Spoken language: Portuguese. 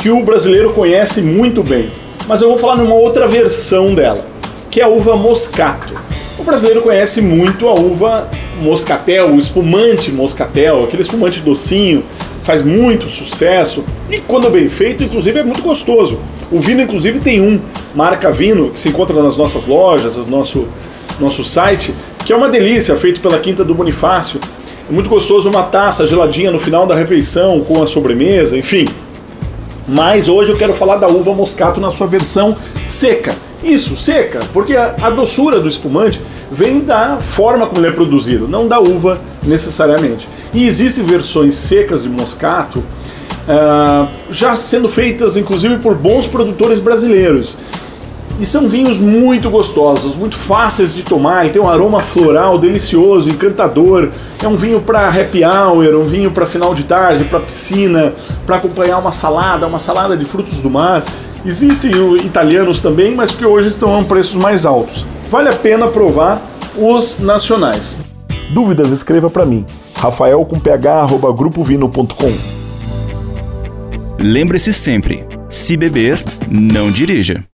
que o brasileiro conhece muito bem, mas eu vou falar numa outra versão dela, que é a uva moscato. O brasileiro conhece muito a uva moscatel, o espumante moscatel, aquele espumante docinho, faz muito sucesso e quando bem feito, inclusive é muito gostoso. O vinho, inclusive, tem um, marca Vino, que se encontra nas nossas lojas, no nosso, nosso site, que é uma delícia, feito pela Quinta do Bonifácio. É muito gostoso uma taça geladinha no final da refeição, com a sobremesa, enfim. Mas hoje eu quero falar da uva moscato na sua versão seca. Isso, seca, porque a, a, doçura do espumante vem da forma como ele é produzido, não da uva necessariamente. E existem versões secas de moscato uh, já sendo feitas inclusive por bons produtores brasileiros. E são vinhos muito gostosos, muito fáceis de tomar, ele tem um aroma floral delicioso, encantador. É um vinho para happy hour, um vinho para final de tarde, para piscina, para acompanhar uma salada, uma salada de frutos do mar. Existem italianos também, mas que hoje estão a preços mais altos. Vale a pena provar os nacionais. Dúvidas, escreva para mim. Rafael com ph, grupovino.com. Lembre-se sempre, se beber, não dirija.